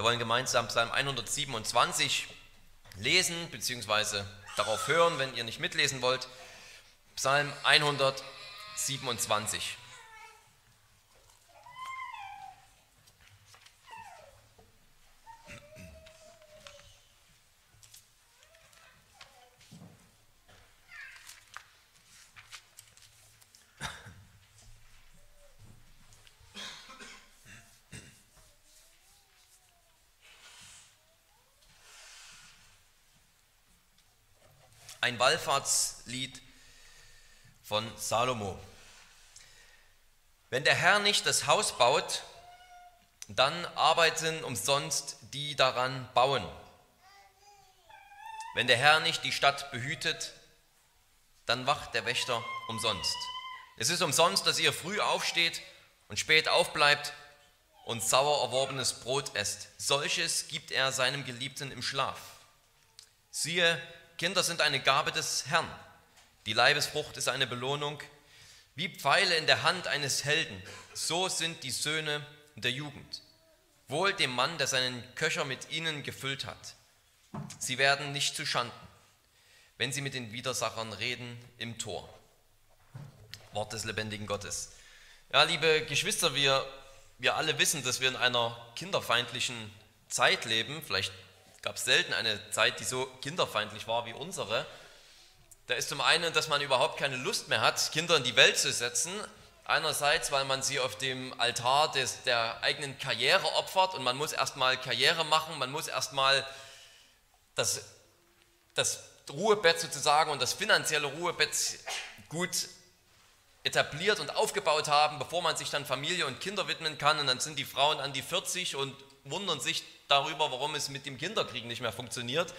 Wir wollen gemeinsam Psalm 127 lesen, beziehungsweise darauf hören, wenn ihr nicht mitlesen wollt. Psalm 127. ein Wallfahrtslied von Salomo. Wenn der Herr nicht das Haus baut, dann arbeiten umsonst die daran bauen. Wenn der Herr nicht die Stadt behütet, dann wacht der Wächter umsonst. Es ist umsonst, dass ihr früh aufsteht und spät aufbleibt und sauer erworbenes Brot esst. Solches gibt er seinem Geliebten im Schlaf. Siehe, Kinder sind eine Gabe des Herrn. Die Leibesfrucht ist eine Belohnung. Wie Pfeile in der Hand eines Helden, so sind die Söhne der Jugend. Wohl dem Mann, der seinen Köcher mit ihnen gefüllt hat. Sie werden nicht zu Schanden, wenn sie mit den Widersachern reden im Tor. Wort des lebendigen Gottes. Ja, liebe Geschwister, wir, wir alle wissen, dass wir in einer kinderfeindlichen Zeit leben. Vielleicht gab selten eine Zeit, die so kinderfeindlich war wie unsere. Da ist zum einen, dass man überhaupt keine Lust mehr hat, Kinder in die Welt zu setzen. Einerseits, weil man sie auf dem Altar des, der eigenen Karriere opfert und man muss erstmal Karriere machen, man muss erstmal das, das Ruhebett sozusagen und das finanzielle Ruhebett gut etabliert und aufgebaut haben, bevor man sich dann Familie und Kinder widmen kann. Und dann sind die Frauen an die 40 und wundern sich darüber, warum es mit dem Kinderkriegen nicht mehr funktioniert.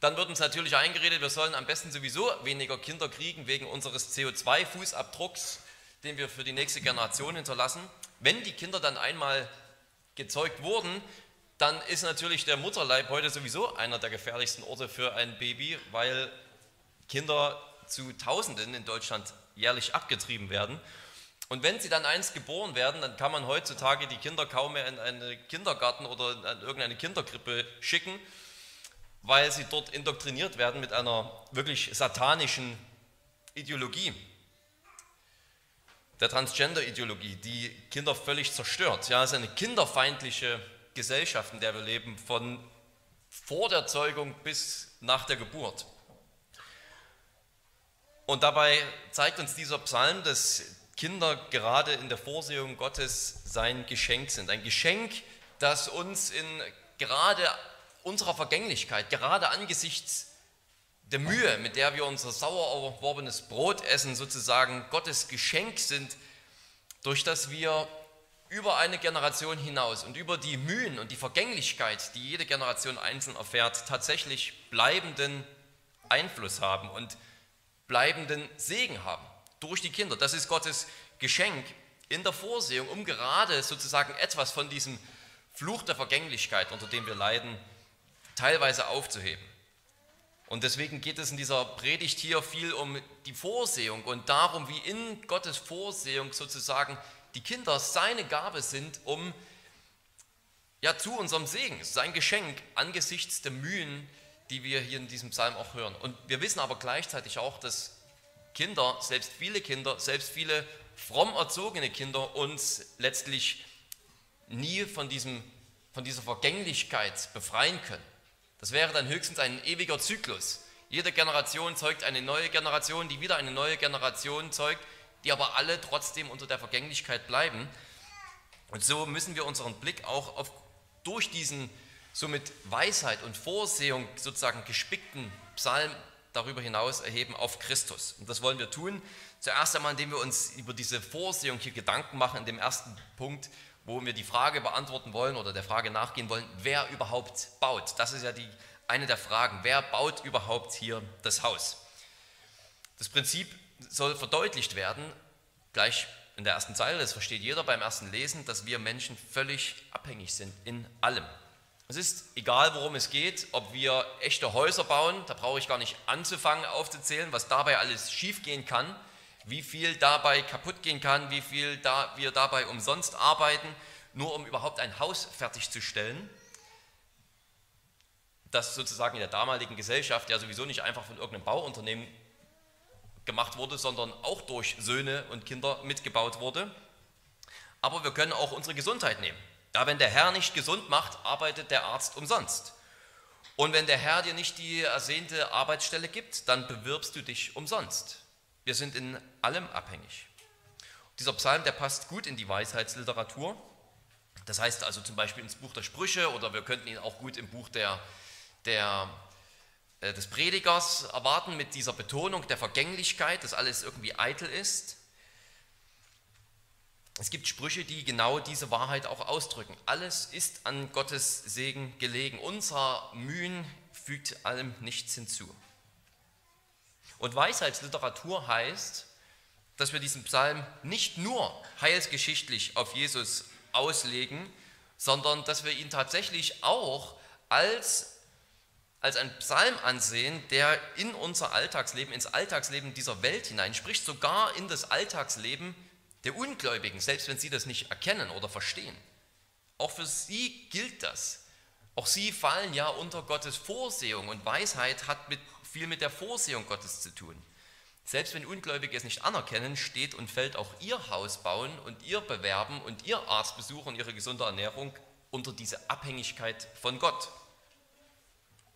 Dann wird uns natürlich eingeredet, wir sollen am besten sowieso weniger Kinder kriegen wegen unseres CO2-Fußabdrucks, den wir für die nächste Generation hinterlassen. Wenn die Kinder dann einmal gezeugt wurden, dann ist natürlich der Mutterleib heute sowieso einer der gefährlichsten Orte für ein Baby, weil Kinder zu Tausenden in Deutschland jährlich abgetrieben werden. Und wenn sie dann einst geboren werden, dann kann man heutzutage die Kinder kaum mehr in einen Kindergarten oder in irgendeine Kinderkrippe schicken, weil sie dort indoktriniert werden mit einer wirklich satanischen Ideologie, der Transgender-Ideologie, die Kinder völlig zerstört. Ja, es ist eine kinderfeindliche Gesellschaft, in der wir leben, von vor der Zeugung bis nach der Geburt. Und dabei zeigt uns dieser Psalm, dass Kinder gerade in der Vorsehung Gottes sein Geschenk sind. Ein Geschenk, das uns in gerade unserer Vergänglichkeit, gerade angesichts der Mühe, mit der wir unser sauer erworbenes Brot essen, sozusagen Gottes Geschenk sind, durch das wir über eine Generation hinaus und über die Mühen und die Vergänglichkeit, die jede Generation einzeln erfährt, tatsächlich bleibenden Einfluss haben und bleibenden Segen haben durch die Kinder. Das ist Gottes Geschenk in der Vorsehung, um gerade sozusagen etwas von diesem Fluch der Vergänglichkeit, unter dem wir leiden, teilweise aufzuheben. Und deswegen geht es in dieser Predigt hier viel um die Vorsehung und darum, wie in Gottes Vorsehung sozusagen die Kinder seine Gabe sind, um ja zu unserem Segen, sein Geschenk angesichts der Mühen, die wir hier in diesem Psalm auch hören. Und wir wissen aber gleichzeitig auch, dass Kinder, selbst viele Kinder, selbst viele fromm erzogene Kinder uns letztlich nie von, diesem, von dieser Vergänglichkeit befreien können. Das wäre dann höchstens ein ewiger Zyklus. Jede Generation zeugt eine neue Generation, die wieder eine neue Generation zeugt, die aber alle trotzdem unter der Vergänglichkeit bleiben. Und so müssen wir unseren Blick auch auf, durch diesen so mit Weisheit und Vorsehung sozusagen gespickten Psalm darüber hinaus erheben auf Christus. Und das wollen wir tun. Zuerst einmal, indem wir uns über diese Vorsehung hier Gedanken machen, in dem ersten Punkt, wo wir die Frage beantworten wollen oder der Frage nachgehen wollen, wer überhaupt baut. Das ist ja die, eine der Fragen. Wer baut überhaupt hier das Haus? Das Prinzip soll verdeutlicht werden, gleich in der ersten Zeile, das versteht jeder beim ersten Lesen, dass wir Menschen völlig abhängig sind in allem. Es ist egal, worum es geht, ob wir echte Häuser bauen, da brauche ich gar nicht anzufangen aufzuzählen, was dabei alles schiefgehen kann, wie viel dabei kaputt gehen kann, wie viel da, wir dabei umsonst arbeiten, nur um überhaupt ein Haus fertigzustellen. das sozusagen in der damaligen Gesellschaft ja sowieso nicht einfach von irgendeinem Bauunternehmen gemacht wurde, sondern auch durch Söhne und Kinder mitgebaut wurde. Aber wir können auch unsere Gesundheit nehmen. Ja, wenn der Herr nicht gesund macht, arbeitet der Arzt umsonst. Und wenn der Herr dir nicht die ersehnte Arbeitsstelle gibt, dann bewirbst du dich umsonst. Wir sind in allem abhängig. Dieser Psalm, der passt gut in die Weisheitsliteratur. Das heißt also zum Beispiel ins Buch der Sprüche oder wir könnten ihn auch gut im Buch der, der, äh, des Predigers erwarten mit dieser Betonung der Vergänglichkeit, dass alles irgendwie eitel ist. Es gibt Sprüche, die genau diese Wahrheit auch ausdrücken. Alles ist an Gottes Segen gelegen. Unser Mühen fügt allem nichts hinzu. Und Weisheitsliteratur heißt, dass wir diesen Psalm nicht nur heilsgeschichtlich auf Jesus auslegen, sondern dass wir ihn tatsächlich auch als, als einen Psalm ansehen, der in unser Alltagsleben, ins Alltagsleben dieser Welt hineinspricht, sogar in das Alltagsleben der Ungläubigen, selbst wenn sie das nicht erkennen oder verstehen. Auch für sie gilt das. Auch sie fallen ja unter Gottes Vorsehung und Weisheit hat mit, viel mit der Vorsehung Gottes zu tun. Selbst wenn Ungläubige es nicht anerkennen, steht und fällt auch ihr Haus bauen und ihr Bewerben und ihr Arztbesuch und ihre gesunde Ernährung unter diese Abhängigkeit von Gott.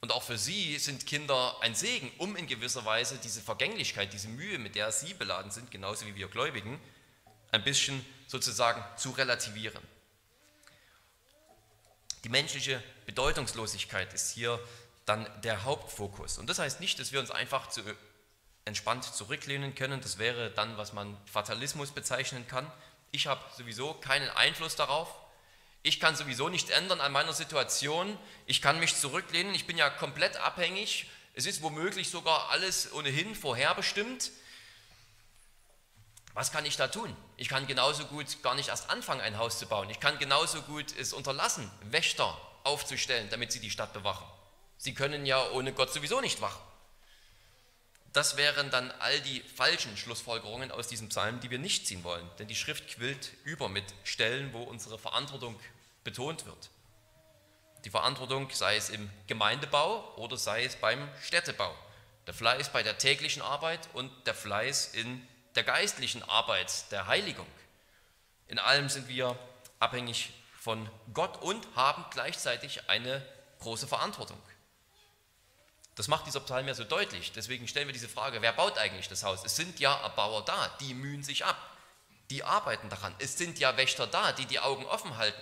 Und auch für sie sind Kinder ein Segen, um in gewisser Weise diese Vergänglichkeit, diese Mühe, mit der sie beladen sind, genauso wie wir Gläubigen, ein bisschen sozusagen zu relativieren. Die menschliche Bedeutungslosigkeit ist hier dann der Hauptfokus. Und das heißt nicht, dass wir uns einfach zu entspannt zurücklehnen können. Das wäre dann, was man Fatalismus bezeichnen kann. Ich habe sowieso keinen Einfluss darauf. Ich kann sowieso nichts ändern an meiner Situation. Ich kann mich zurücklehnen. Ich bin ja komplett abhängig. Es ist womöglich sogar alles ohnehin vorherbestimmt. Was kann ich da tun? Ich kann genauso gut gar nicht erst anfangen, ein Haus zu bauen. Ich kann genauso gut es unterlassen, Wächter aufzustellen, damit sie die Stadt bewachen. Sie können ja ohne Gott sowieso nicht wachen. Das wären dann all die falschen Schlussfolgerungen aus diesem Psalm, die wir nicht ziehen wollen. Denn die Schrift quillt über mit Stellen, wo unsere Verantwortung betont wird. Die Verantwortung sei es im Gemeindebau oder sei es beim Städtebau. Der Fleiß bei der täglichen Arbeit und der Fleiß in der geistlichen Arbeit, der Heiligung. In allem sind wir abhängig von Gott und haben gleichzeitig eine große Verantwortung. Das macht dieser Psalm ja so deutlich. Deswegen stellen wir diese Frage, wer baut eigentlich das Haus? Es sind ja Erbauer da, die mühen sich ab, die arbeiten daran. Es sind ja Wächter da, die die Augen offen halten.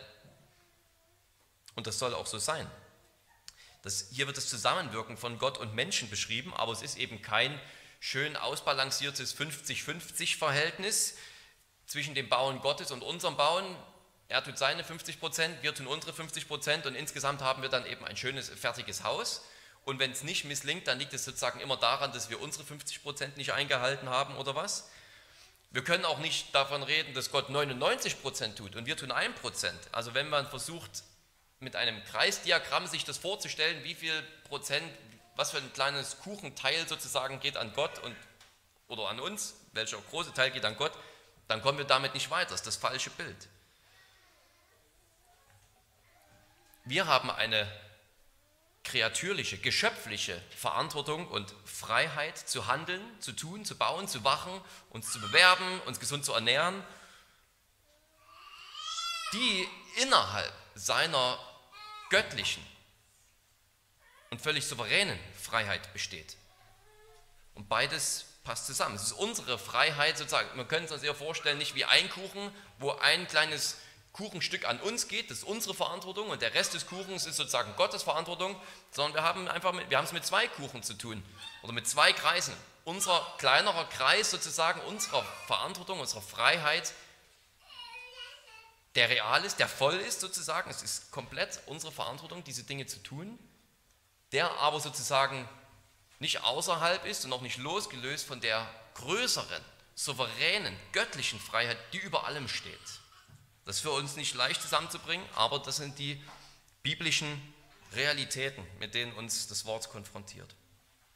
Und das soll auch so sein. Das, hier wird das Zusammenwirken von Gott und Menschen beschrieben, aber es ist eben kein schön ausbalanciertes 50-50-Verhältnis zwischen dem Bauen Gottes und unserem Bauen. Er tut seine 50 Prozent, wir tun unsere 50 Prozent und insgesamt haben wir dann eben ein schönes, fertiges Haus. Und wenn es nicht misslingt, dann liegt es sozusagen immer daran, dass wir unsere 50 Prozent nicht eingehalten haben oder was. Wir können auch nicht davon reden, dass Gott 99 Prozent tut und wir tun 1 Prozent. Also wenn man versucht, mit einem Kreisdiagramm sich das vorzustellen, wie viel Prozent, was für ein kleines Kuchenteil sozusagen geht an Gott und, oder an uns, welcher große Teil geht an Gott, dann kommen wir damit nicht weiter. Das ist das falsche Bild. Wir haben eine kreatürliche, geschöpfliche Verantwortung und Freiheit zu handeln, zu tun, zu bauen, zu wachen, uns zu bewerben, uns gesund zu ernähren, die innerhalb seiner göttlichen und völlig souveränen Freiheit besteht. Und beides passt zusammen. Es ist unsere Freiheit sozusagen. Man könnte es uns eher vorstellen, nicht wie ein Kuchen, wo ein kleines Kuchenstück an uns geht, das ist unsere Verantwortung und der Rest des Kuchens ist sozusagen Gottes Verantwortung, sondern wir haben einfach mit, wir haben es mit zwei Kuchen zu tun oder mit zwei Kreisen. Unser kleinerer Kreis sozusagen unserer Verantwortung, unserer Freiheit, der real ist, der voll ist sozusagen, es ist komplett unsere Verantwortung, diese Dinge zu tun, der aber sozusagen nicht außerhalb ist und auch nicht losgelöst von der größeren, souveränen, göttlichen Freiheit, die über allem steht. Das ist für uns nicht leicht zusammenzubringen, aber das sind die biblischen Realitäten, mit denen uns das Wort konfrontiert.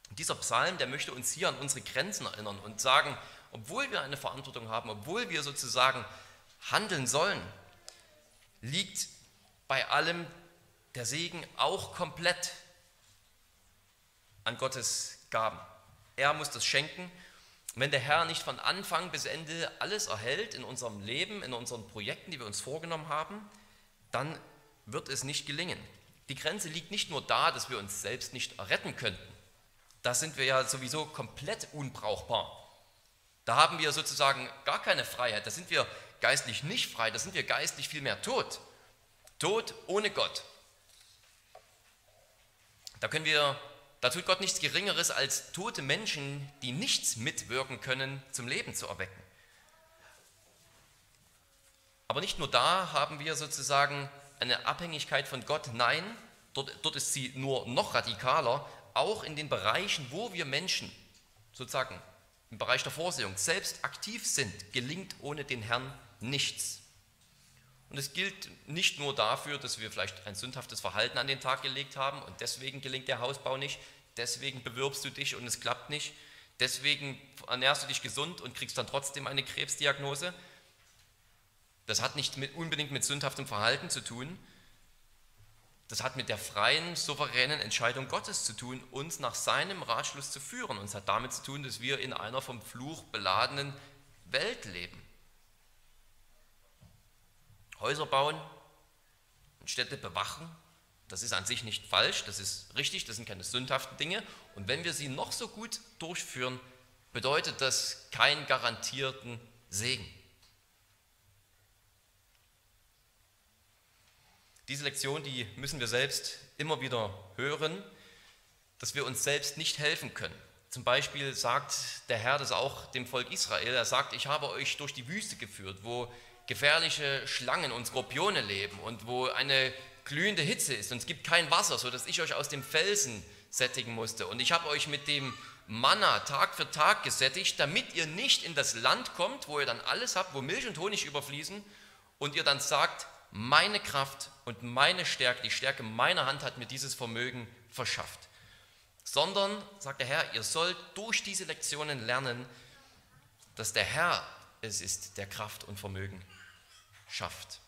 Und dieser Psalm, der möchte uns hier an unsere Grenzen erinnern und sagen, obwohl wir eine Verantwortung haben, obwohl wir sozusagen handeln sollen, liegt bei allem der Segen auch komplett an Gottes Gaben. Er muss das schenken. Wenn der Herr nicht von Anfang bis Ende alles erhält in unserem Leben, in unseren Projekten, die wir uns vorgenommen haben, dann wird es nicht gelingen. Die Grenze liegt nicht nur da, dass wir uns selbst nicht retten könnten. Da sind wir ja sowieso komplett unbrauchbar. Da haben wir sozusagen gar keine Freiheit. Da sind wir geistlich nicht frei, da sind wir geistlich vielmehr tot. Tot ohne Gott. Da können wir, da tut Gott nichts Geringeres, als tote Menschen, die nichts mitwirken können, zum Leben zu erwecken. Aber nicht nur da haben wir sozusagen eine Abhängigkeit von Gott, nein, dort, dort ist sie nur noch radikaler, auch in den Bereichen, wo wir Menschen sozusagen im Bereich der Vorsehung selbst aktiv sind, gelingt ohne den Herrn nichts. Und es gilt nicht nur dafür, dass wir vielleicht ein sündhaftes Verhalten an den Tag gelegt haben und deswegen gelingt der Hausbau nicht, deswegen bewirbst du dich und es klappt nicht, deswegen ernährst du dich gesund und kriegst dann trotzdem eine Krebsdiagnose. Das hat nicht mit, unbedingt mit sündhaftem Verhalten zu tun, das hat mit der freien, souveränen Entscheidung Gottes zu tun, uns nach seinem Ratschluss zu führen. Und es hat damit zu tun, dass wir in einer vom Fluch beladenen Welt leben. Häuser bauen und Städte bewachen, das ist an sich nicht falsch, das ist richtig, das sind keine sündhaften Dinge. Und wenn wir sie noch so gut durchführen, bedeutet das keinen garantierten Segen. Diese Lektion, die müssen wir selbst immer wieder hören, dass wir uns selbst nicht helfen können. Zum Beispiel sagt der Herr das auch dem Volk Israel. Er sagt, ich habe euch durch die Wüste geführt, wo gefährliche Schlangen und Skorpione leben und wo eine glühende Hitze ist und es gibt kein Wasser, sodass ich euch aus dem Felsen sättigen musste. Und ich habe euch mit dem Manna Tag für Tag gesättigt, damit ihr nicht in das Land kommt, wo ihr dann alles habt, wo Milch und Honig überfließen und ihr dann sagt, meine Kraft und meine Stärke, die Stärke meiner Hand hat mir dieses Vermögen verschafft. Sondern, sagt der Herr, ihr sollt durch diese Lektionen lernen, dass der Herr es ist, der Kraft und Vermögen schafft.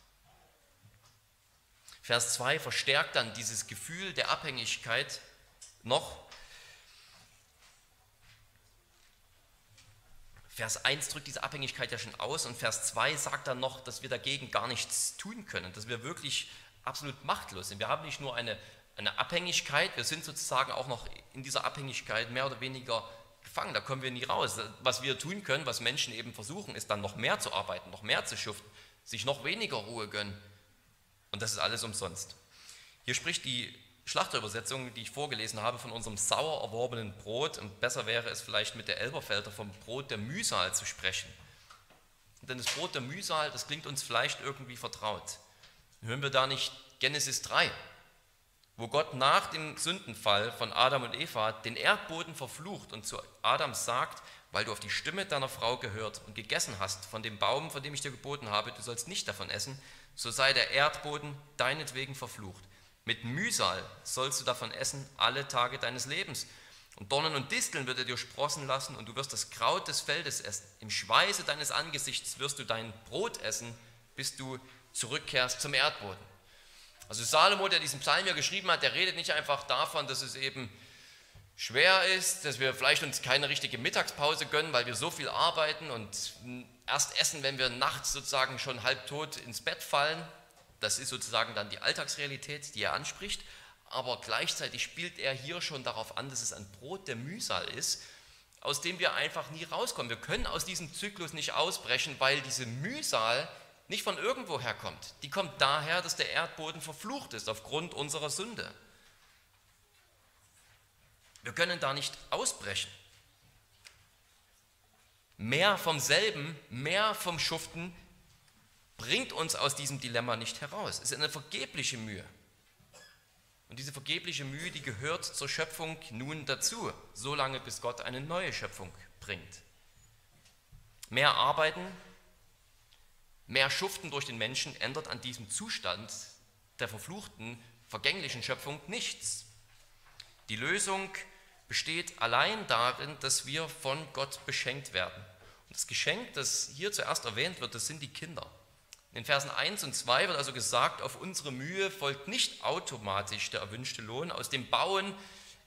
Vers 2 verstärkt dann dieses Gefühl der Abhängigkeit noch. Vers 1 drückt diese Abhängigkeit ja schon aus und Vers 2 sagt dann noch, dass wir dagegen gar nichts tun können, dass wir wirklich absolut machtlos sind. Wir haben nicht nur eine, eine Abhängigkeit, wir sind sozusagen auch noch in dieser Abhängigkeit mehr oder weniger gefangen, da kommen wir nie raus. Was wir tun können, was Menschen eben versuchen, ist dann noch mehr zu arbeiten, noch mehr zu schuften, sich noch weniger Ruhe gönnen. Und das ist alles umsonst. Hier spricht die Schlachterübersetzung, die ich vorgelesen habe, von unserem sauer erworbenen Brot. Und besser wäre es vielleicht mit der Elberfelder vom Brot der Mühsal zu sprechen. Denn das Brot der Mühsal, das klingt uns vielleicht irgendwie vertraut. Hören wir da nicht Genesis 3, wo Gott nach dem Sündenfall von Adam und Eva den Erdboden verflucht und zu Adam sagt, weil du auf die Stimme deiner Frau gehört und gegessen hast von dem Baum, von dem ich dir geboten habe, du sollst nicht davon essen, so sei der Erdboden deinetwegen verflucht. Mit Mühsal sollst du davon essen alle Tage deines Lebens. Und Dornen und Disteln wird er dir sprossen lassen und du wirst das Kraut des Feldes essen. Im Schweiße deines Angesichts wirst du dein Brot essen, bis du zurückkehrst zum Erdboden. Also Salomo, der diesen Psalm ja geschrieben hat, der redet nicht einfach davon, dass es eben schwer ist, dass wir vielleicht uns keine richtige Mittagspause gönnen, weil wir so viel arbeiten und erst essen, wenn wir nachts sozusagen schon halbtot ins Bett fallen. Das ist sozusagen dann die Alltagsrealität, die er anspricht. Aber gleichzeitig spielt er hier schon darauf an, dass es ein Brot der Mühsal ist, aus dem wir einfach nie rauskommen. Wir können aus diesem Zyklus nicht ausbrechen, weil diese Mühsal nicht von irgendwo herkommt. Die kommt daher, dass der Erdboden verflucht ist aufgrund unserer Sünde. Wir können da nicht ausbrechen. Mehr vom selben, mehr vom Schuften bringt uns aus diesem Dilemma nicht heraus. Es ist eine vergebliche Mühe. Und diese vergebliche Mühe, die gehört zur Schöpfung nun dazu, solange bis Gott eine neue Schöpfung bringt. Mehr arbeiten, Mehr Schuften durch den Menschen ändert an diesem Zustand der verfluchten, vergänglichen Schöpfung nichts. Die Lösung besteht allein darin, dass wir von Gott beschenkt werden. Und das Geschenk, das hier zuerst erwähnt wird, das sind die Kinder. In Versen 1 und 2 wird also gesagt, auf unsere Mühe folgt nicht automatisch der erwünschte Lohn. Aus dem Bauen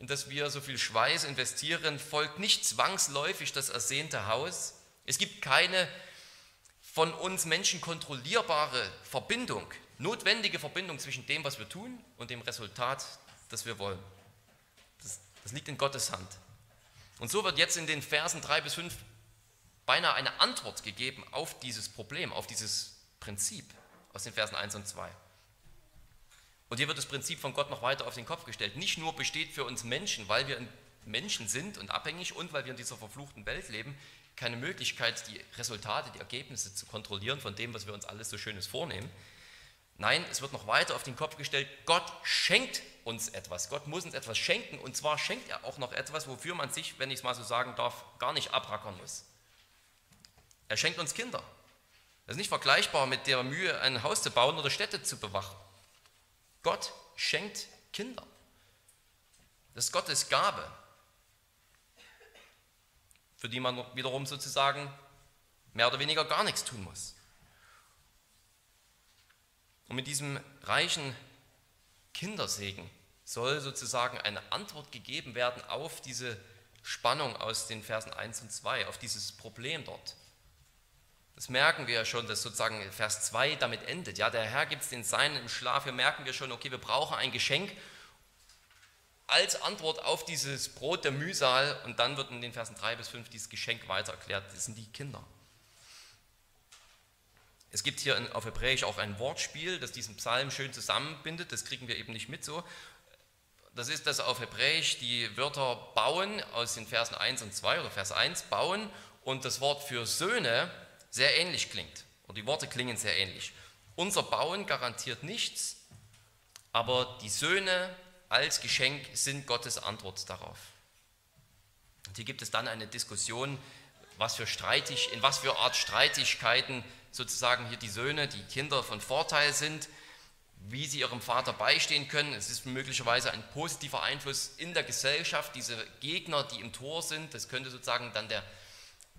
in das wir so viel Schweiß investieren, folgt nicht zwangsläufig das ersehnte Haus. Es gibt keine von uns Menschen kontrollierbare Verbindung, notwendige Verbindung zwischen dem, was wir tun und dem Resultat, das wir wollen. Das, das liegt in Gottes Hand. Und so wird jetzt in den Versen 3 bis 5 beinahe eine Antwort gegeben auf dieses Problem, auf dieses Prinzip aus den Versen 1 und 2. Und hier wird das Prinzip von Gott noch weiter auf den Kopf gestellt. Nicht nur besteht für uns Menschen, weil wir Menschen sind und abhängig und weil wir in dieser verfluchten Welt leben, keine Möglichkeit, die Resultate, die Ergebnisse zu kontrollieren von dem, was wir uns alles so Schönes vornehmen. Nein, es wird noch weiter auf den Kopf gestellt, Gott schenkt uns etwas. Gott muss uns etwas schenken und zwar schenkt er auch noch etwas, wofür man sich, wenn ich es mal so sagen darf, gar nicht abrackern muss. Er schenkt uns Kinder. Das ist nicht vergleichbar mit der Mühe, ein Haus zu bauen oder Städte zu bewachen. Gott schenkt Kinder. Das ist Gottes Gabe, für die man wiederum sozusagen mehr oder weniger gar nichts tun muss. Und mit diesem reichen Kindersegen soll sozusagen eine Antwort gegeben werden auf diese Spannung aus den Versen 1 und 2, auf dieses Problem dort. Das merken wir ja schon, dass sozusagen Vers 2 damit endet. Ja, der Herr gibt es den Seinen im Schlaf. Hier merken wir schon, okay, wir brauchen ein Geschenk als Antwort auf dieses Brot der Mühsal. Und dann wird in den Versen 3 bis 5 dieses Geschenk weiter erklärt. Das sind die Kinder. Es gibt hier auf Hebräisch auch ein Wortspiel, das diesen Psalm schön zusammenbindet. Das kriegen wir eben nicht mit so. Das ist, dass auf Hebräisch die Wörter bauen aus den Versen 1 und 2 oder Vers 1 bauen und das Wort für Söhne sehr ähnlich klingt. Und die Worte klingen sehr ähnlich. Unser Bauen garantiert nichts, aber die Söhne als Geschenk sind Gottes Antwort darauf. Und hier gibt es dann eine Diskussion, was für streitig, in was für Art Streitigkeiten sozusagen hier die Söhne, die Kinder von Vorteil sind, wie sie ihrem Vater beistehen können. Es ist möglicherweise ein positiver Einfluss in der Gesellschaft, diese Gegner, die im Tor sind. Das könnte sozusagen dann der,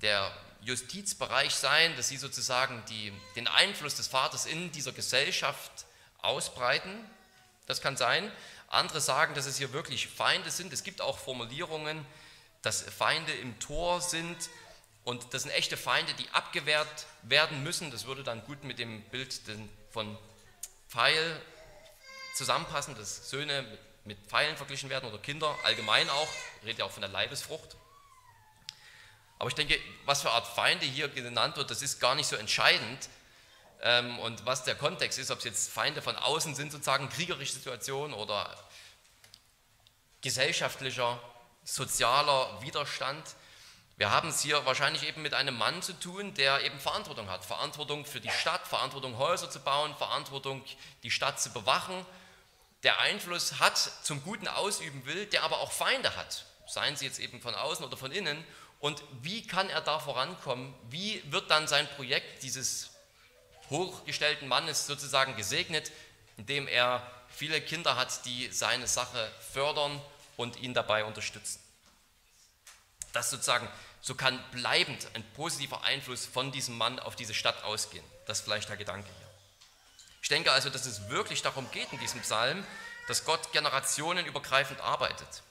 der Justizbereich sein, dass sie sozusagen die, den Einfluss des Vaters in dieser Gesellschaft ausbreiten. Das kann sein. Andere sagen, dass es hier wirklich Feinde sind. Es gibt auch Formulierungen, dass Feinde im Tor sind und das sind echte Feinde, die abgewehrt werden müssen. Das würde dann gut mit dem Bild von Pfeil zusammenpassen, dass Söhne mit Pfeilen verglichen werden oder Kinder allgemein auch. Ich rede ja auch von der Leibesfrucht. Aber ich denke, was für Art Feinde hier genannt wird, das ist gar nicht so entscheidend. Ähm, und was der Kontext ist, ob es jetzt Feinde von außen sind, sozusagen kriegerische Situationen oder gesellschaftlicher, sozialer Widerstand. Wir haben es hier wahrscheinlich eben mit einem Mann zu tun, der eben Verantwortung hat. Verantwortung für die Stadt, Verantwortung Häuser zu bauen, Verantwortung die Stadt zu bewachen, der Einfluss hat, zum Guten ausüben will, der aber auch Feinde hat, seien sie jetzt eben von außen oder von innen und wie kann er da vorankommen? Wie wird dann sein Projekt dieses hochgestellten Mannes sozusagen gesegnet, indem er viele Kinder hat, die seine Sache fördern und ihn dabei unterstützen? Das sozusagen, so kann bleibend ein positiver Einfluss von diesem Mann auf diese Stadt ausgehen. Das ist vielleicht der Gedanke hier. Ich denke also, dass es wirklich darum geht in diesem Psalm, dass Gott generationenübergreifend arbeitet.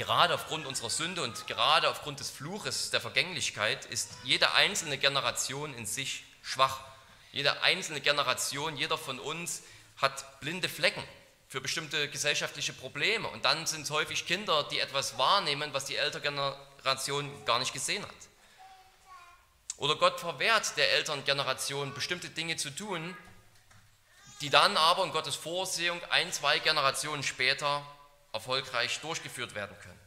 Gerade aufgrund unserer Sünde und gerade aufgrund des Fluches der Vergänglichkeit ist jede einzelne Generation in sich schwach. Jede einzelne Generation, jeder von uns hat blinde Flecken für bestimmte gesellschaftliche Probleme. Und dann sind es häufig Kinder, die etwas wahrnehmen, was die ältere Generation gar nicht gesehen hat. Oder Gott verwehrt der älteren Generation bestimmte Dinge zu tun, die dann aber in Gottes Vorsehung ein, zwei Generationen später erfolgreich durchgeführt werden können.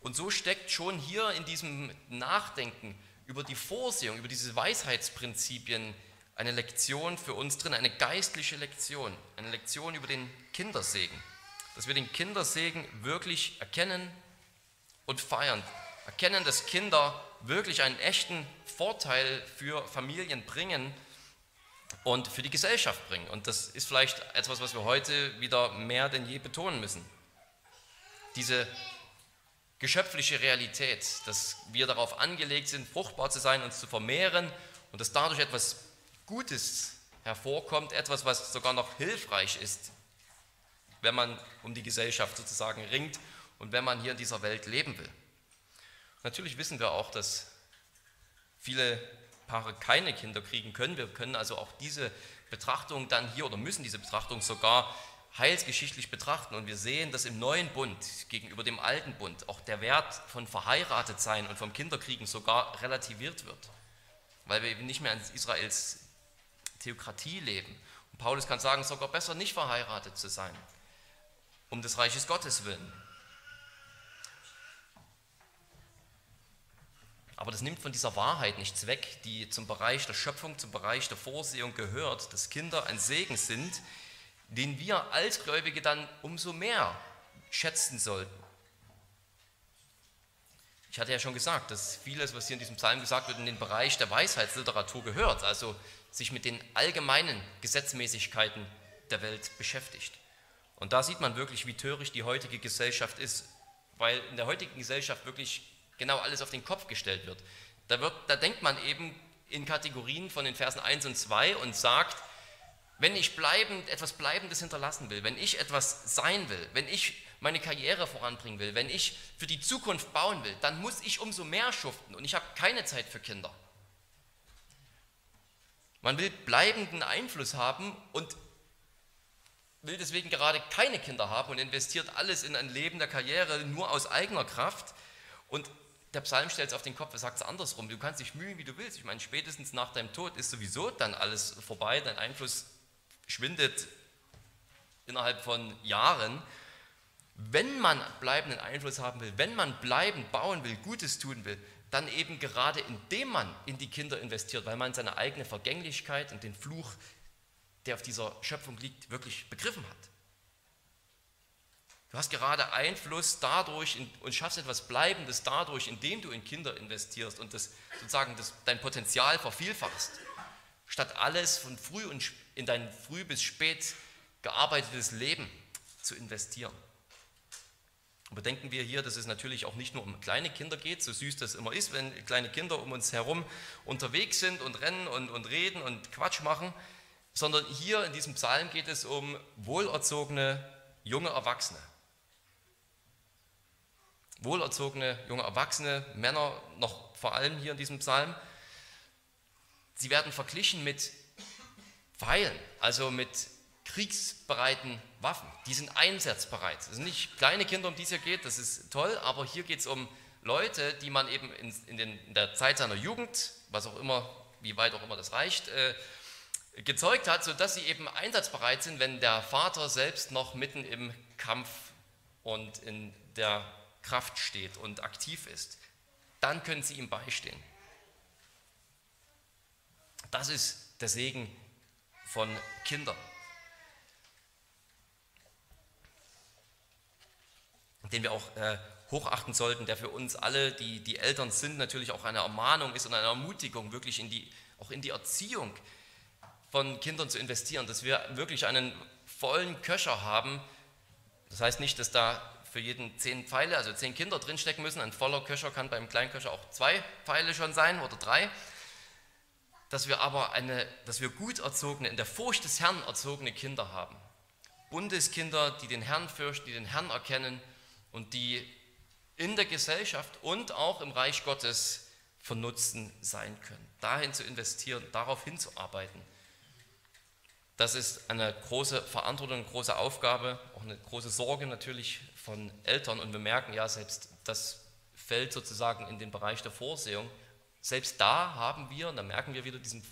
Und so steckt schon hier in diesem Nachdenken über die Vorsehung, über diese Weisheitsprinzipien eine Lektion für uns drin, eine geistliche Lektion, eine Lektion über den Kindersegen. Dass wir den Kindersegen wirklich erkennen und feiern. Erkennen, dass Kinder wirklich einen echten Vorteil für Familien bringen und für die Gesellschaft bringen. Und das ist vielleicht etwas, was wir heute wieder mehr denn je betonen müssen. Diese geschöpfliche Realität, dass wir darauf angelegt sind, fruchtbar zu sein, uns zu vermehren und dass dadurch etwas Gutes hervorkommt, etwas, was sogar noch hilfreich ist wenn man um die Gesellschaft sozusagen ringt und wenn man hier in dieser Welt leben will. Natürlich wissen wir auch, dass viele Paare keine Kinder kriegen können. Wir können also auch diese Betrachtung dann hier oder müssen diese Betrachtung sogar heilsgeschichtlich betrachten. Und wir sehen, dass im neuen Bund gegenüber dem alten Bund auch der Wert von verheiratet sein und vom Kinderkriegen sogar relativiert wird, weil wir eben nicht mehr in Israels Theokratie leben. Und Paulus kann sagen, sogar besser nicht verheiratet zu sein, um des Reiches Gottes willen. Aber das nimmt von dieser Wahrheit nichts weg, die zum Bereich der Schöpfung, zum Bereich der Vorsehung gehört, dass Kinder ein Segen sind, den wir als Gläubige dann umso mehr schätzen sollten. Ich hatte ja schon gesagt, dass vieles, was hier in diesem Psalm gesagt wird, in den Bereich der Weisheitsliteratur gehört, also sich mit den allgemeinen Gesetzmäßigkeiten der Welt beschäftigt. Und da sieht man wirklich, wie töricht die heutige Gesellschaft ist, weil in der heutigen Gesellschaft wirklich genau alles auf den Kopf gestellt wird. Da, wird, da denkt man eben in Kategorien von den Versen 1 und 2 und sagt, wenn ich bleibend, etwas Bleibendes hinterlassen will, wenn ich etwas sein will, wenn ich meine Karriere voranbringen will, wenn ich für die Zukunft bauen will, dann muss ich umso mehr schuften und ich habe keine Zeit für Kinder. Man will bleibenden Einfluss haben und will deswegen gerade keine Kinder haben und investiert alles in ein Leben der Karriere nur aus eigener Kraft. Und der Psalm stellt es auf den Kopf, er sagt es andersrum. Du kannst dich mühen, wie du willst. Ich meine, spätestens nach deinem Tod ist sowieso dann alles vorbei. Dein Einfluss schwindet innerhalb von Jahren. Wenn man bleibenden Einfluss haben will, wenn man bleibend bauen will, Gutes tun will, dann eben gerade indem man in die Kinder investiert, weil man seine eigene Vergänglichkeit und den Fluch, der auf dieser Schöpfung liegt, wirklich begriffen hat. Du hast gerade Einfluss dadurch und schaffst etwas Bleibendes dadurch, indem du in Kinder investierst und das, sozusagen das, dein Potenzial vervielfachst, statt alles von früh und in dein früh bis spät gearbeitetes Leben zu investieren. Aber denken wir hier, dass es natürlich auch nicht nur um kleine Kinder geht, so süß das immer ist, wenn kleine Kinder um uns herum unterwegs sind und rennen und, und reden und Quatsch machen, sondern hier in diesem Psalm geht es um wohlerzogene junge Erwachsene wohlerzogene junge Erwachsene, Männer noch vor allem hier in diesem Psalm, sie werden verglichen mit Pfeilen, also mit kriegsbereiten Waffen. Die sind einsatzbereit. Das sind nicht kleine Kinder, um die es hier geht, das ist toll, aber hier geht es um Leute, die man eben in, in, den, in, der Zeit seiner Jugend, was auch immer, wie weit auch immer das reicht, äh, gezeugt hat, sodass sie eben einsatzbereit sind, wenn der Vater selbst noch mitten im Kampf und in der Kraft steht und aktiv ist, dann können sie ihm beistehen. Das ist der Segen von Kindern, den wir auch äh, hochachten sollten, der für uns alle, die, die Eltern sind, natürlich auch eine Ermahnung ist und eine Ermutigung, wirklich in die, auch in die Erziehung von Kindern zu investieren, dass wir wirklich einen vollen Köcher haben. Das heißt nicht, dass da für jeden zehn Pfeile, also zehn Kinder drinstecken müssen. Ein voller Köcher kann beim kleinen Köcher auch zwei Pfeile schon sein oder drei. Dass wir aber eine, dass wir gut erzogene, in der Furcht des Herrn erzogene Kinder haben. Bundeskinder, die den Herrn fürchten, die den Herrn erkennen und die in der Gesellschaft und auch im Reich Gottes von Nutzen sein können. Dahin zu investieren, darauf hinzuarbeiten. Das ist eine große Verantwortung, eine große Aufgabe, auch eine große Sorge natürlich von Eltern und wir merken ja, selbst das fällt sozusagen in den Bereich der Vorsehung. Selbst da haben wir, und da merken wir wieder diesen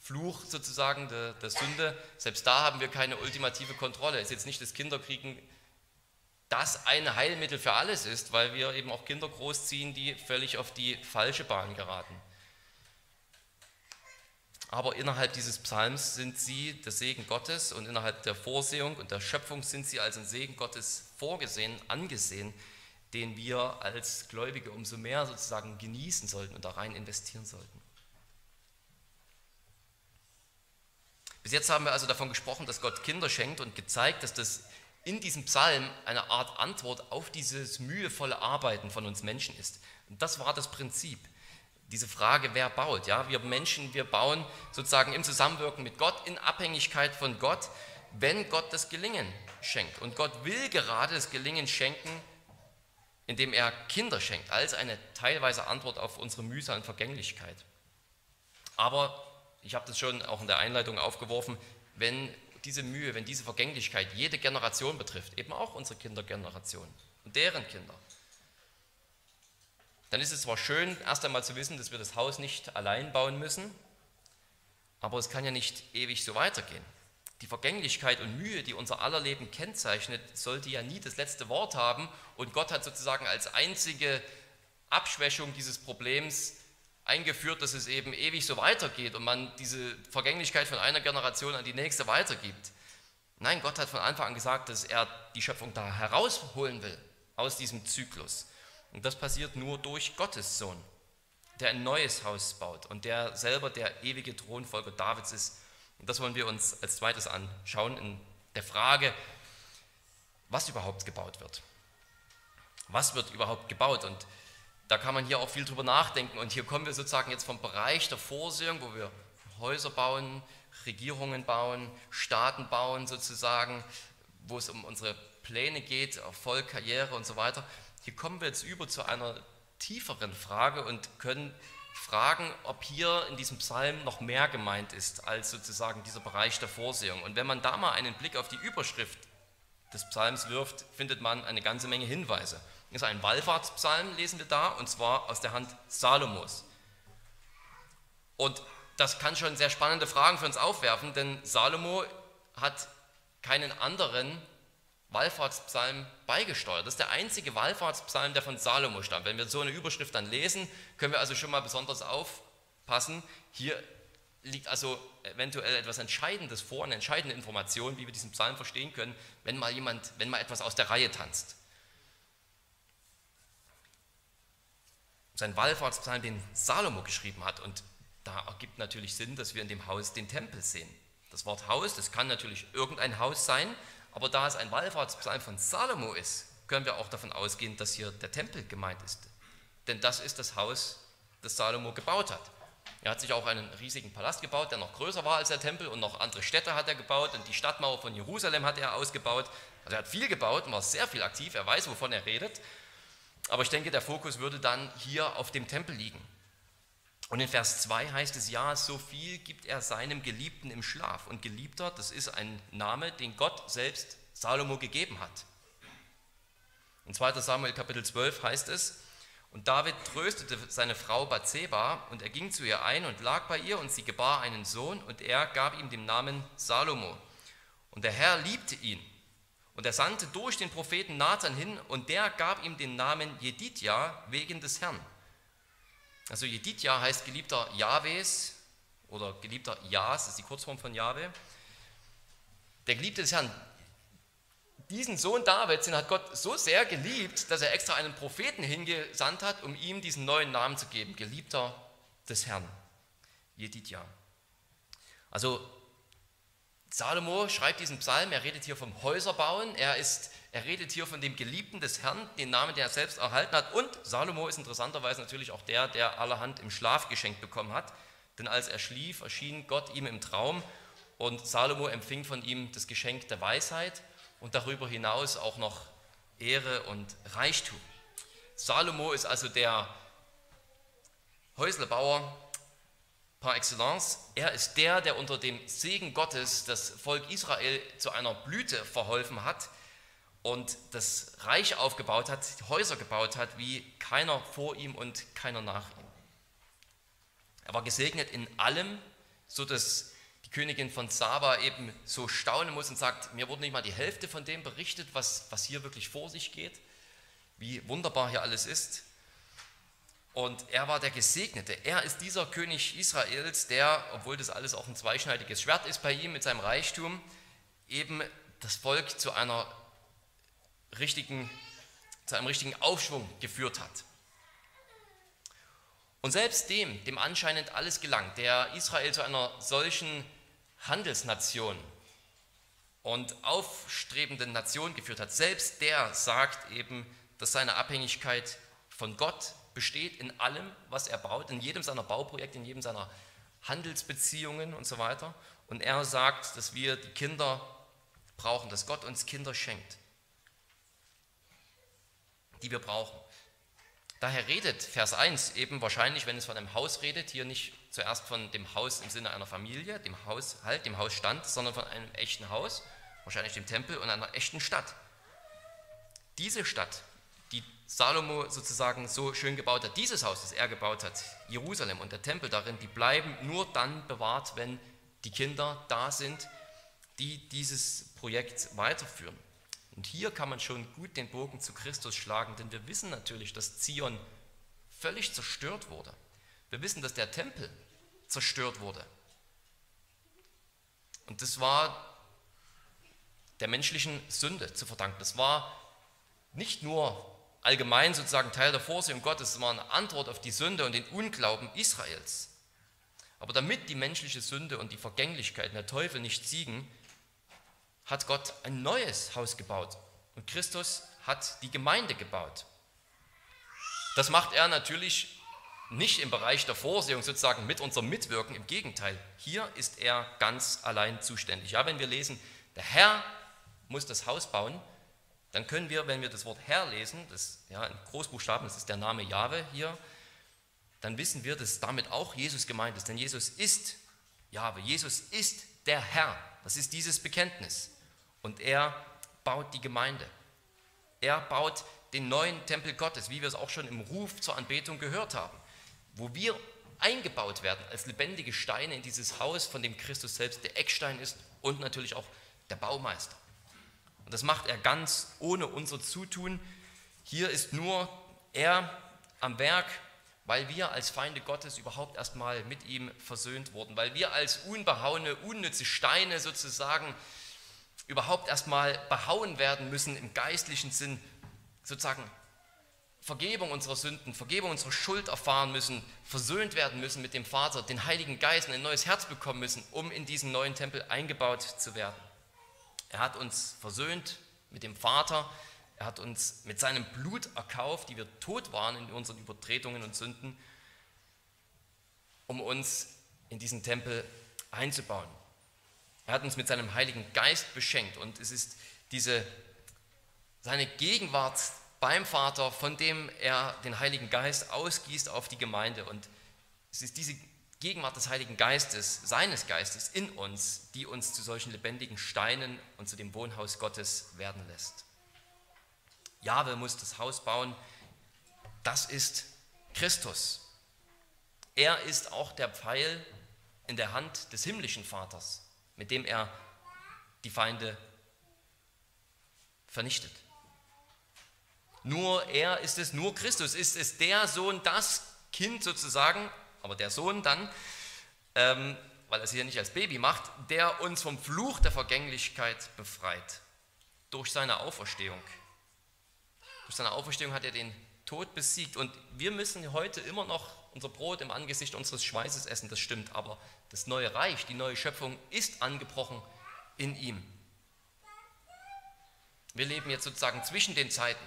Fluch sozusagen der, der Sünde, selbst da haben wir keine ultimative Kontrolle. Es ist jetzt nicht das Kinderkriegen das ein Heilmittel für alles ist, weil wir eben auch Kinder großziehen, die völlig auf die falsche Bahn geraten. Aber innerhalb dieses Psalms sind sie der Segen Gottes und innerhalb der Vorsehung und der Schöpfung sind sie als ein Segen Gottes vorgesehen, angesehen, den wir als Gläubige umso mehr sozusagen genießen sollten und da rein investieren sollten. Bis jetzt haben wir also davon gesprochen, dass Gott Kinder schenkt und gezeigt, dass das in diesem Psalm eine Art Antwort auf dieses mühevolle Arbeiten von uns Menschen ist. Und das war das Prinzip diese Frage, wer baut. Ja? Wir Menschen, wir bauen sozusagen im Zusammenwirken mit Gott, in Abhängigkeit von Gott. wenn Gott das Gelingen schenkt. Und Gott will gerade das Gelingen schenken, indem er Kinder schenkt, als eine teilweise Antwort auf unsere Mühsal und Vergänglichkeit. Aber, ich habe das schon auch in der Einleitung aufgeworfen, wenn diese Mühe, wenn diese Vergänglichkeit jede Generation betrifft, eben auch unsere Kindergeneration und deren Kinder, dann ist es zwar schön, erst einmal zu wissen, dass wir das Haus nicht allein bauen müssen, aber es kann ja nicht ewig so weitergehen. Die Vergänglichkeit und Mühe, die unser aller Leben kennzeichnet, sollte ja nie das letzte Wort haben und Gott hat sozusagen als einzige Abschwächung dieses Problems eingeführt, dass es eben ewig so weitergeht und man diese Vergänglichkeit von einer Generation an die nächste weitergibt. Nein, Gott hat von Anfang an gesagt, dass er die Schöpfung da herausholen will aus diesem Zyklus. Und das passiert nur durch Gottes Sohn, der ein neues Haus baut und der selber der ewige Thronfolger Davids ist. Und das wollen wir uns als zweites anschauen in der Frage, was überhaupt gebaut wird. Was wird überhaupt gebaut? Und da kann man hier auch viel drüber nachdenken. Und hier kommen wir sozusagen jetzt vom Bereich der Vorsehung, wo wir Häuser bauen, Regierungen bauen, Staaten bauen sozusagen, wo es um unsere Pläne geht, Erfolg, Karriere und so weiter. Hier kommen wir jetzt über zu einer tieferen Frage und können fragen, ob hier in diesem Psalm noch mehr gemeint ist als sozusagen dieser Bereich der Vorsehung. Und wenn man da mal einen Blick auf die Überschrift des Psalms wirft, findet man eine ganze Menge Hinweise. Das ist ein Wallfahrtspsalm, lesen wir da, und zwar aus der Hand Salomos. Und das kann schon sehr spannende Fragen für uns aufwerfen, denn Salomo hat keinen anderen Wallfahrtspsalm beigesteuert. Das ist der einzige Wallfahrtspsalm, der von Salomo stammt. Wenn wir so eine Überschrift dann lesen, können wir also schon mal besonders aufpassen. Hier liegt also eventuell etwas Entscheidendes vor, eine entscheidende Information, wie wir diesen Psalm verstehen können, wenn mal jemand, wenn mal etwas aus der Reihe tanzt. Sein Wallfahrtspsalm, den Salomo geschrieben hat, und da ergibt natürlich Sinn, dass wir in dem Haus den Tempel sehen. Das Wort Haus, das kann natürlich irgendein Haus sein, aber da es ein Wallfahrtspsalm von Salomo ist, können wir auch davon ausgehen, dass hier der Tempel gemeint ist. Denn das ist das Haus, das Salomo gebaut hat. Er hat sich auch einen riesigen Palast gebaut, der noch größer war als der Tempel und noch andere Städte hat er gebaut und die Stadtmauer von Jerusalem hat er ausgebaut. Also er hat viel gebaut und war sehr viel aktiv, er weiß, wovon er redet. Aber ich denke, der Fokus würde dann hier auf dem Tempel liegen. Und in Vers 2 heißt es, ja, so viel gibt er seinem Geliebten im Schlaf. Und Geliebter, das ist ein Name, den Gott selbst Salomo gegeben hat. In 2 Samuel Kapitel 12 heißt es, und David tröstete seine Frau Bathseba und er ging zu ihr ein und lag bei ihr und sie gebar einen Sohn und er gab ihm den Namen Salomo. Und der Herr liebte ihn und er sandte durch den Propheten Nathan hin und der gab ihm den Namen Jedidja wegen des Herrn. Also Jedidja heißt geliebter Jahwes oder geliebter Jas, ist die Kurzform von Jahwe. Der Geliebte des Herrn. Diesen Sohn Davids, den hat Gott so sehr geliebt, dass er extra einen Propheten hingesandt hat, um ihm diesen neuen Namen zu geben. Geliebter des Herrn. Jedidja. Also Salomo schreibt diesen Psalm, er redet hier vom Häuserbauen, er ist er redet hier von dem Geliebten des Herrn, den Namen, den er selbst erhalten hat. Und Salomo ist interessanterweise natürlich auch der, der allerhand im Schlaf geschenkt bekommen hat. Denn als er schlief, erschien Gott ihm im Traum und Salomo empfing von ihm das Geschenk der Weisheit und darüber hinaus auch noch Ehre und Reichtum. Salomo ist also der Häuslebauer par excellence. Er ist der, der unter dem Segen Gottes das Volk Israel zu einer Blüte verholfen hat und das Reich aufgebaut hat, Häuser gebaut hat, wie keiner vor ihm und keiner nach ihm. Er war gesegnet in allem, so dass die Königin von Saba eben so staunen muss und sagt, mir wurde nicht mal die Hälfte von dem berichtet, was, was hier wirklich vor sich geht, wie wunderbar hier alles ist. Und er war der Gesegnete. Er ist dieser König Israels, der, obwohl das alles auch ein zweischneidiges Schwert ist bei ihm mit seinem Reichtum, eben das Volk zu einer richtigen, zu einem richtigen Aufschwung geführt hat. Und selbst dem, dem anscheinend alles gelang, der Israel zu einer solchen Handelsnation und aufstrebenden Nation geführt hat, selbst der sagt eben, dass seine Abhängigkeit von Gott besteht in allem, was er baut, in jedem seiner Bauprojekte, in jedem seiner Handelsbeziehungen und so weiter. Und er sagt, dass wir die Kinder brauchen, dass Gott uns Kinder schenkt, die wir brauchen. Daher redet Vers 1 eben wahrscheinlich, wenn es von einem Haus redet, hier nicht zuerst von dem Haus im Sinne einer Familie, dem Haushalt, dem Hausstand, sondern von einem echten Haus, wahrscheinlich dem Tempel und einer echten Stadt. Diese Stadt, die Salomo sozusagen so schön gebaut hat, dieses Haus, das er gebaut hat, Jerusalem und der Tempel darin, die bleiben nur dann bewahrt, wenn die Kinder da sind, die dieses Projekt weiterführen. Und hier kann man schon gut den Bogen zu Christus schlagen, denn wir wissen natürlich, dass Zion völlig zerstört wurde. Wir wissen, dass der Tempel zerstört wurde. Und das war der menschlichen Sünde zu verdanken. Das war nicht nur allgemein sozusagen Teil der Vorsehung Gottes, es war eine Antwort auf die Sünde und den Unglauben Israels. Aber damit die menschliche Sünde und die Vergänglichkeit der Teufel nicht siegen, hat Gott ein neues Haus gebaut und Christus hat die Gemeinde gebaut. Das macht er natürlich nicht im Bereich der Vorsehung sozusagen mit unserem Mitwirken, im Gegenteil, hier ist er ganz allein zuständig. Ja, wenn wir lesen, der Herr muss das Haus bauen, dann können wir, wenn wir das Wort Herr lesen, das ja in Großbuchstaben, das ist der Name Jahwe hier, dann wissen wir, dass damit auch Jesus gemeint ist. Denn Jesus ist Jahwe, Jesus ist der Herr. Das ist dieses Bekenntnis. Und er baut die Gemeinde. Er baut den neuen Tempel Gottes, wie wir es auch schon im Ruf zur Anbetung gehört haben, wo wir eingebaut werden als lebendige Steine in dieses Haus, von dem Christus selbst der Eckstein ist und natürlich auch der Baumeister. Und das macht er ganz ohne unser Zutun. Hier ist nur er am Werk, weil wir als Feinde Gottes überhaupt erstmal mit ihm versöhnt wurden, weil wir als unbehauene, unnütze Steine sozusagen überhaupt erstmal behauen werden müssen im geistlichen Sinn, sozusagen Vergebung unserer Sünden, Vergebung unserer Schuld erfahren müssen, versöhnt werden müssen mit dem Vater, den Heiligen Geist und ein neues Herz bekommen müssen, um in diesen neuen Tempel eingebaut zu werden. Er hat uns versöhnt mit dem Vater. Er hat uns mit seinem Blut erkauft, die wir tot waren in unseren Übertretungen und Sünden, um uns in diesen Tempel einzubauen. Er hat uns mit seinem Heiligen Geist beschenkt und es ist diese, seine Gegenwart beim Vater, von dem er den Heiligen Geist ausgießt auf die Gemeinde. Und es ist diese Gegenwart des Heiligen Geistes, seines Geistes in uns, die uns zu solchen lebendigen Steinen und zu dem Wohnhaus Gottes werden lässt. Jahwe muss das Haus bauen, das ist Christus. Er ist auch der Pfeil in der Hand des himmlischen Vaters, mit dem er die Feinde vernichtet. Nur er ist es, nur Christus ist es der Sohn, das Kind sozusagen aber der Sohn dann, ähm, weil er es hier nicht als Baby macht, der uns vom Fluch der Vergänglichkeit befreit. Durch seine Auferstehung. Durch seine Auferstehung hat er den Tod besiegt. Und wir müssen heute immer noch unser Brot im Angesicht unseres Schweißes essen, das stimmt. Aber das neue Reich, die neue Schöpfung ist angebrochen in ihm. Wir leben jetzt sozusagen zwischen den Zeiten.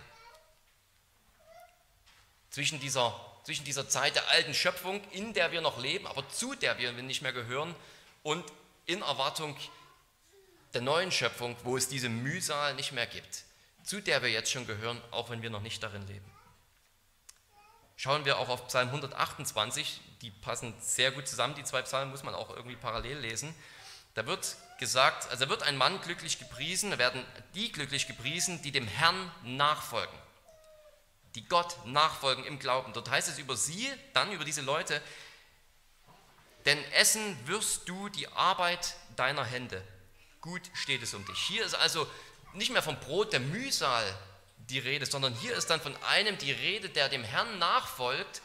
Zwischen dieser zwischen dieser Zeit der alten Schöpfung, in der wir noch leben, aber zu der wir nicht mehr gehören, und in Erwartung der neuen Schöpfung, wo es diese Mühsal nicht mehr gibt, zu der wir jetzt schon gehören, auch wenn wir noch nicht darin leben. Schauen wir auch auf Psalm 128, die passen sehr gut zusammen, die zwei Psalmen muss man auch irgendwie parallel lesen. Da wird gesagt, also wird ein Mann glücklich gepriesen, werden die glücklich gepriesen, die dem Herrn nachfolgen die Gott nachfolgen im Glauben. Dort heißt es über sie, dann über diese Leute, denn essen wirst du die Arbeit deiner Hände. Gut steht es um dich. Hier ist also nicht mehr vom Brot der Mühsal die Rede, sondern hier ist dann von einem die Rede, der dem Herrn nachfolgt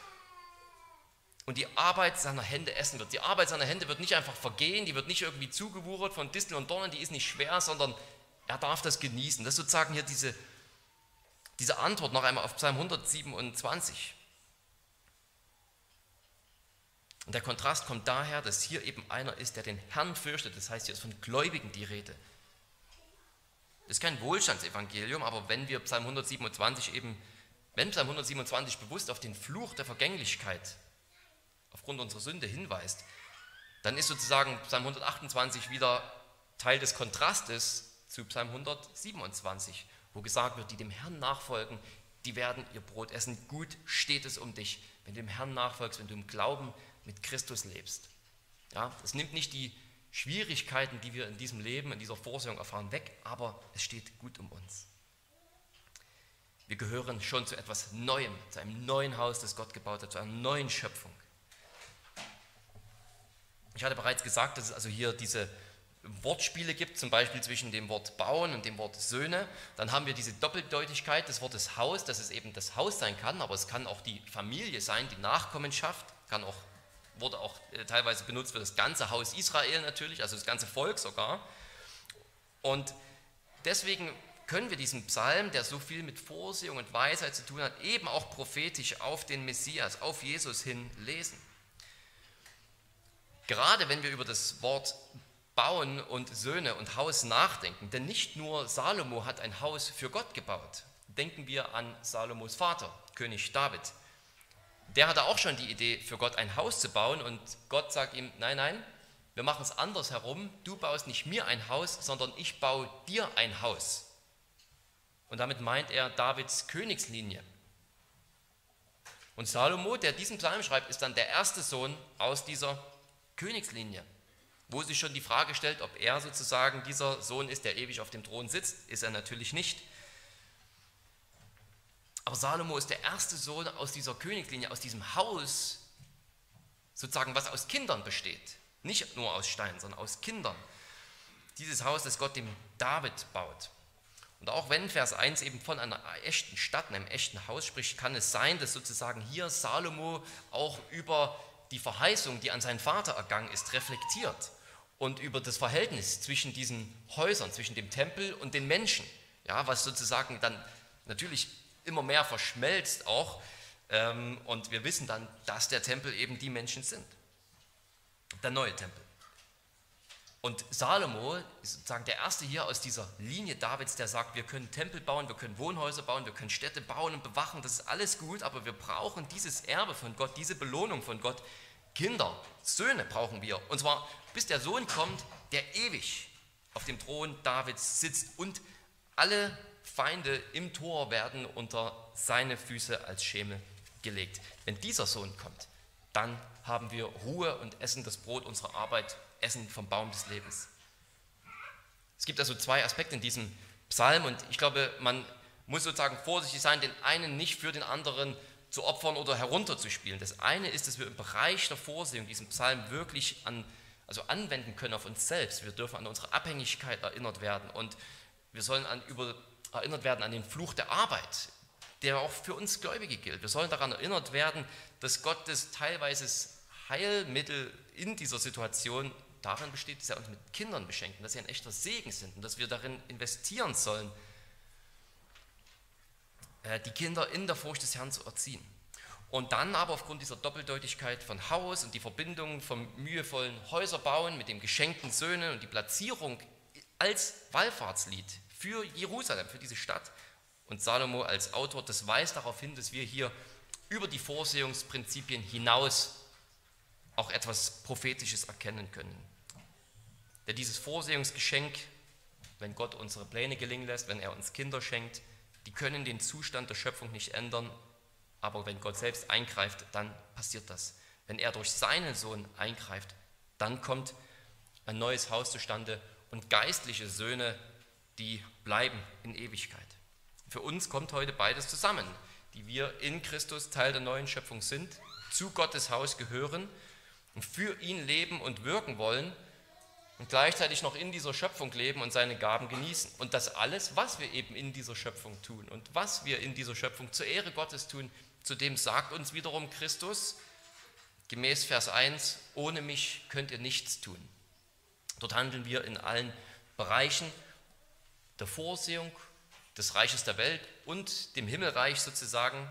und die Arbeit seiner Hände essen wird. Die Arbeit seiner Hände wird nicht einfach vergehen, die wird nicht irgendwie zugewuchert von Disteln und Dornen, die ist nicht schwer, sondern er darf das genießen. Das ist sozusagen hier diese diese Antwort noch einmal auf Psalm 127. Und der Kontrast kommt daher, dass hier eben einer ist, der den Herrn fürchtet. Das heißt, hier ist von Gläubigen die Rede. Das ist kein Wohlstandsevangelium, aber wenn wir Psalm 127 eben, wenn Psalm 127 bewusst auf den Fluch der Vergänglichkeit aufgrund unserer Sünde hinweist, dann ist sozusagen Psalm 128 wieder Teil des Kontrastes zu Psalm 127, wo gesagt wird, die dem Herrn nachfolgen, die werden ihr Brot essen. Gut steht es um dich, wenn du dem Herrn nachfolgst, wenn du im Glauben mit Christus lebst. Ja, es nimmt nicht die Schwierigkeiten, die wir in diesem Leben, in dieser Vorsehung erfahren, weg, aber es steht gut um uns. Wir gehören schon zu etwas Neuem, zu einem neuen Haus, das Gott gebaut hat, zu einer neuen Schöpfung. Ich hatte bereits gesagt, dass es also hier diese Wortspiele gibt, zum Beispiel zwischen dem Wort bauen und dem Wort Söhne. Dann haben wir diese Doppeldeutigkeit des Wortes Haus, dass es eben das Haus sein kann, aber es kann auch die Familie sein, die Nachkommenschaft, kann auch, wurde auch äh, teilweise benutzt für das ganze Haus Israel natürlich, also das ganze Volk sogar. Und deswegen können wir diesen Psalm, der so viel mit Vorsehung und Weisheit zu tun hat, eben auch prophetisch auf den Messias, auf Jesus hin lesen. Gerade wenn wir über das Wort Bauen und Söhne und Haus nachdenken, denn nicht nur Salomo hat ein Haus für Gott gebaut. Denken wir an Salomos Vater, König David. Der hatte auch schon die Idee, für Gott ein Haus zu bauen und Gott sagt ihm, nein, nein, wir machen es anders herum. Du baust nicht mir ein Haus, sondern ich baue dir ein Haus. Und damit meint er Davids Königslinie. Und Salomo, der diesen Psalm schreibt, ist dann der erste Sohn aus dieser Königslinie wo sich schon die Frage stellt, ob er sozusagen dieser Sohn ist, der ewig auf dem Thron sitzt. Ist er natürlich nicht. Aber Salomo ist der erste Sohn aus dieser Königslinie, aus diesem Haus, sozusagen, was aus Kindern besteht. Nicht nur aus Steinen, sondern aus Kindern. Dieses Haus, das Gott dem David baut. Und auch wenn Vers 1 eben von einer echten Stadt, einem echten Haus spricht, kann es sein, dass sozusagen hier Salomo auch über die Verheißung, die an seinen Vater ergangen ist, reflektiert und über das Verhältnis zwischen diesen Häusern, zwischen dem Tempel und den Menschen, ja, was sozusagen dann natürlich immer mehr verschmelzt auch. Ähm, und wir wissen dann, dass der Tempel eben die Menschen sind. Der neue Tempel. Und Salomo ist sozusagen der erste hier aus dieser Linie Davids, der sagt, wir können Tempel bauen, wir können Wohnhäuser bauen, wir können Städte bauen und bewachen, das ist alles gut, aber wir brauchen dieses Erbe von Gott, diese Belohnung von Gott. Kinder, Söhne brauchen wir. Und zwar bis der Sohn kommt, der ewig auf dem Thron Davids sitzt und alle Feinde im Tor werden unter seine Füße als Schemel gelegt. Wenn dieser Sohn kommt, dann haben wir Ruhe und essen das Brot unserer Arbeit, essen vom Baum des Lebens. Es gibt also zwei Aspekte in diesem Psalm und ich glaube, man muss sozusagen vorsichtig sein, den einen nicht für den anderen zu opfern oder herunterzuspielen. Das eine ist, dass wir im Bereich der Vorsehung diesen Psalm wirklich an also anwenden können auf uns selbst. Wir dürfen an unsere Abhängigkeit erinnert werden und wir sollen an, über, erinnert werden an den Fluch der Arbeit, der auch für uns Gläubige gilt. Wir sollen daran erinnert werden, dass Gottes teilweise Heilmittel in dieser Situation darin besteht, dass er uns mit Kindern beschenkt und dass sie ein echter Segen sind und dass wir darin investieren sollen, die Kinder in der Furcht des Herrn zu erziehen. Und dann aber aufgrund dieser Doppeldeutigkeit von Haus und die Verbindung vom mühevollen Häuserbauen mit dem geschenkten Söhne und die Platzierung als Wallfahrtslied für Jerusalem, für diese Stadt. Und Salomo als Autor, das weist darauf hin, dass wir hier über die Vorsehungsprinzipien hinaus auch etwas Prophetisches erkennen können. Denn dieses Vorsehungsgeschenk, wenn Gott unsere Pläne gelingen lässt, wenn er uns Kinder schenkt, die können den Zustand der Schöpfung nicht ändern, aber wenn Gott selbst eingreift, dann passiert das. Wenn er durch seinen Sohn eingreift, dann kommt ein neues Haus zustande und geistliche Söhne, die bleiben in Ewigkeit. Für uns kommt heute beides zusammen, die wir in Christus Teil der neuen Schöpfung sind, zu Gottes Haus gehören und für ihn leben und wirken wollen und gleichzeitig noch in dieser Schöpfung leben und seine Gaben genießen. Und das alles, was wir eben in dieser Schöpfung tun und was wir in dieser Schöpfung zur Ehre Gottes tun, Zudem sagt uns wiederum Christus, gemäß Vers 1, ohne mich könnt ihr nichts tun. Dort handeln wir in allen Bereichen der Vorsehung des Reiches der Welt und dem Himmelreich sozusagen.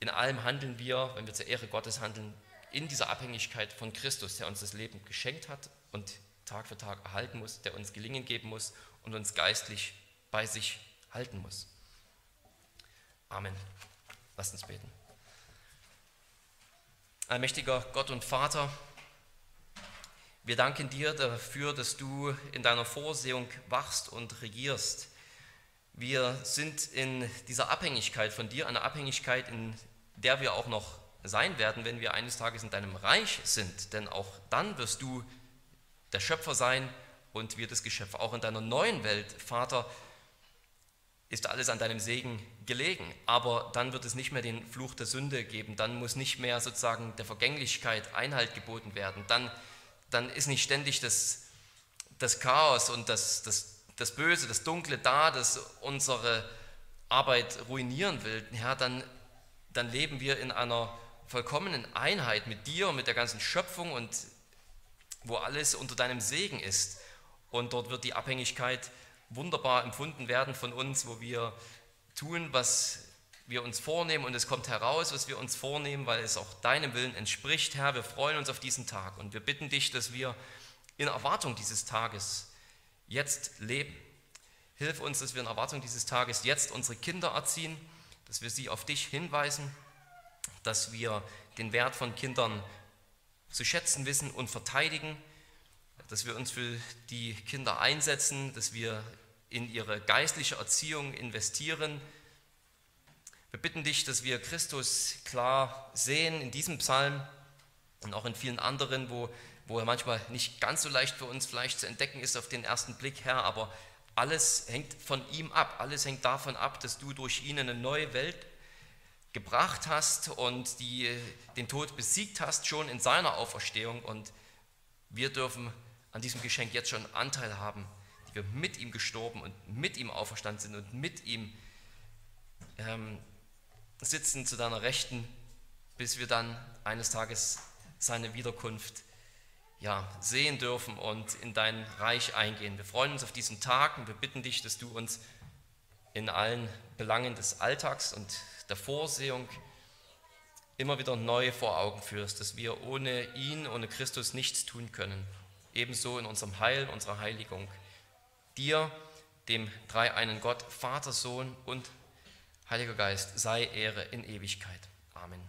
In allem handeln wir, wenn wir zur Ehre Gottes handeln, in dieser Abhängigkeit von Christus, der uns das Leben geschenkt hat und Tag für Tag erhalten muss, der uns Gelingen geben muss und uns geistlich bei sich halten muss. Amen. Lasst uns beten. Allmächtiger Gott und Vater, Wir danken dir dafür, dass du in deiner Vorsehung wachst und regierst. Wir sind in dieser Abhängigkeit von dir, eine Abhängigkeit, in der wir auch noch sein werden, wenn wir eines Tages in deinem Reich sind. Denn auch dann wirst du der Schöpfer sein und wir das Geschöpf. Auch in deiner neuen Welt, Vater, ist alles an deinem Segen gelegen. Aber dann wird es nicht mehr den Fluch der Sünde geben. Dann muss nicht mehr sozusagen der Vergänglichkeit Einhalt geboten werden. Dann, dann ist nicht ständig das, das Chaos und das, das, das Böse, das Dunkle da, das unsere Arbeit ruinieren will. Ja, dann, dann leben wir in einer vollkommenen Einheit mit dir und mit der ganzen Schöpfung und wo alles unter deinem Segen ist. Und dort wird die Abhängigkeit wunderbar empfunden werden von uns, wo wir tun, was wir uns vornehmen und es kommt heraus, was wir uns vornehmen, weil es auch deinem Willen entspricht. Herr, wir freuen uns auf diesen Tag und wir bitten dich, dass wir in Erwartung dieses Tages jetzt leben. Hilf uns, dass wir in Erwartung dieses Tages jetzt unsere Kinder erziehen, dass wir sie auf dich hinweisen, dass wir den Wert von Kindern zu schätzen wissen und verteidigen, dass wir uns für die Kinder einsetzen, dass wir in ihre geistliche Erziehung investieren. Wir bitten dich, dass wir Christus klar sehen in diesem Psalm und auch in vielen anderen, wo, wo er manchmal nicht ganz so leicht für uns vielleicht zu entdecken ist auf den ersten Blick, Herr, aber alles hängt von ihm ab, alles hängt davon ab, dass du durch ihn eine neue Welt gebracht hast und die, den Tod besiegt hast, schon in seiner Auferstehung. Und wir dürfen an diesem Geschenk jetzt schon Anteil haben, die wir mit ihm gestorben und mit ihm auferstanden sind und mit ihm ähm, sitzen zu deiner Rechten, bis wir dann eines Tages seine Wiederkunft ja, sehen dürfen und in dein Reich eingehen. Wir freuen uns auf diesen Tag und wir bitten dich, dass du uns in allen Belangen des Alltags und der Vorsehung immer wieder neu vor Augen führst, dass wir ohne ihn, ohne Christus nichts tun können. Ebenso in unserem Heil, unserer Heiligung. Dir, dem dreieinen Gott, Vater, Sohn und Heiliger Geist, sei Ehre in Ewigkeit. Amen.